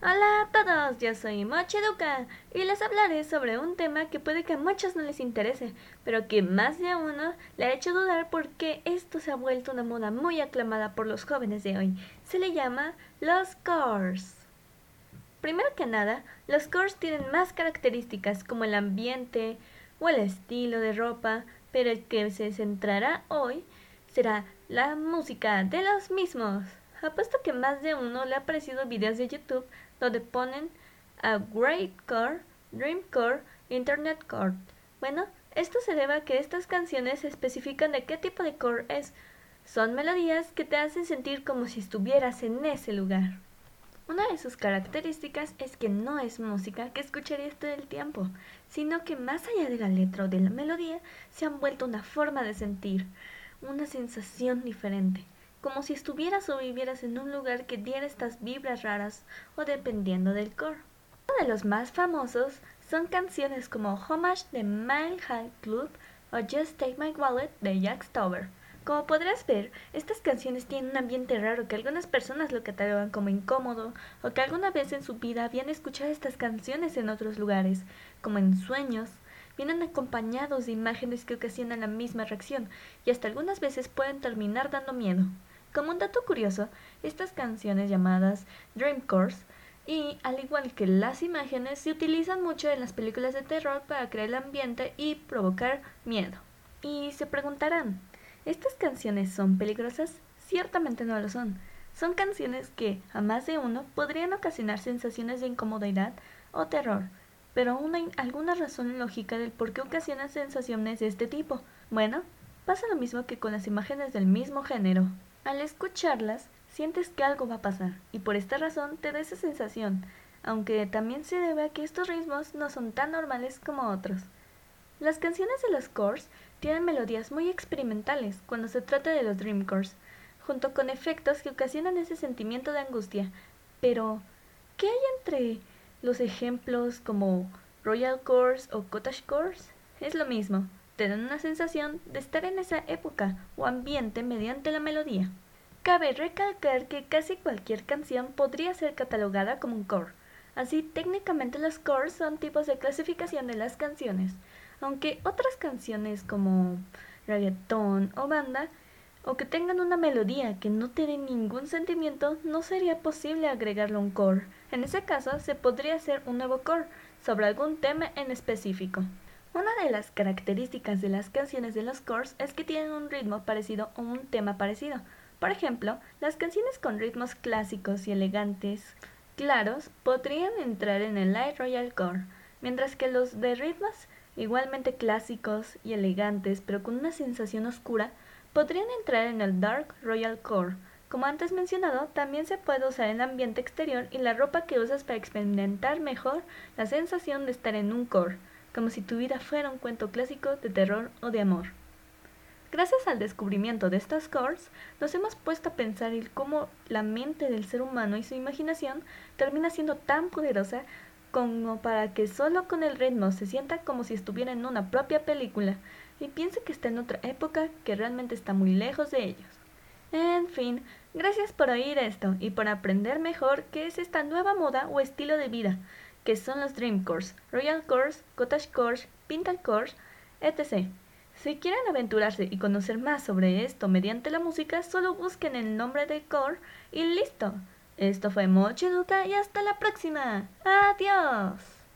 Hola a todos, yo soy Mochiduka y les hablaré sobre un tema que puede que a muchos no les interese, pero que más de uno le ha hecho dudar porque esto se ha vuelto una moda muy aclamada por los jóvenes de hoy. Se le llama los cores. Primero que nada, los cores tienen más características como el ambiente o el estilo de ropa, pero el que se centrará hoy será la música de los mismos. Apuesto que más de uno le ha aparecido videos de YouTube donde ponen a Great Core, Dream Core, Internet Core. Bueno, esto se debe a que estas canciones especifican de qué tipo de core es. Son melodías que te hacen sentir como si estuvieras en ese lugar. Una de sus características es que no es música que escucharías todo el tiempo, sino que más allá de la letra o de la melodía se han vuelto una forma de sentir, una sensación diferente como si estuvieras o vivieras en un lugar que diera estas vibras raras o dependiendo del core. Uno de los más famosos son canciones como Homage de High Club o Just Take My Wallet de Jack Stover. Como podrás ver, estas canciones tienen un ambiente raro que algunas personas lo catalogan como incómodo o que alguna vez en su vida habían escuchado estas canciones en otros lugares, como en sueños, vienen acompañados de imágenes que ocasionan la misma reacción y hasta algunas veces pueden terminar dando miedo. Como un dato curioso, estas canciones llamadas Dream y al igual que las imágenes se utilizan mucho en las películas de terror para crear el ambiente y provocar miedo. Y se preguntarán, ¿estas canciones son peligrosas? Ciertamente no lo son. Son canciones que a más de uno podrían ocasionar sensaciones de incomodidad o terror, pero aún hay alguna razón lógica del por qué ocasionan sensaciones de este tipo. Bueno, pasa lo mismo que con las imágenes del mismo género. Al escucharlas, sientes que algo va a pasar y por esta razón te da esa sensación, aunque también se debe a que estos ritmos no son tan normales como otros. Las canciones de los cores tienen melodías muy experimentales cuando se trata de los dream cores, junto con efectos que ocasionan ese sentimiento de angustia. Pero, ¿qué hay entre los ejemplos como Royal Cores o Cottage Cores? Es lo mismo, te dan una sensación de estar en esa época o ambiente mediante la melodía. Cabe recalcar que casi cualquier canción podría ser catalogada como un core. Así, técnicamente los cores son tipos de clasificación de las canciones, aunque otras canciones como reggaetón o banda o que tengan una melodía que no tiene ningún sentimiento, no sería posible agregarle un core. En ese caso, se podría hacer un nuevo core sobre algún tema en específico. Una de las características de las canciones de los cores es que tienen un ritmo parecido o un tema parecido. Por ejemplo, las canciones con ritmos clásicos y elegantes claros podrían entrar en el Light Royal Core, mientras que los de ritmos igualmente clásicos y elegantes pero con una sensación oscura podrían entrar en el Dark Royal Core. Como antes mencionado, también se puede usar el ambiente exterior y la ropa que usas para experimentar mejor la sensación de estar en un core como si tu vida fuera un cuento clásico de terror o de amor. Gracias al descubrimiento de estas cores, nos hemos puesto a pensar en cómo la mente del ser humano y su imaginación termina siendo tan poderosa como para que solo con el ritmo se sienta como si estuviera en una propia película y piense que está en otra época que realmente está muy lejos de ellos. En fin, gracias por oír esto y por aprender mejor qué es esta nueva moda o estilo de vida que son los Dream Cores, Royal Cores, Cottage Cores, Pintal Cores, etc. Si quieren aventurarse y conocer más sobre esto mediante la música, solo busquen el nombre del core y listo. Esto fue Moche Educa y hasta la próxima. Adiós.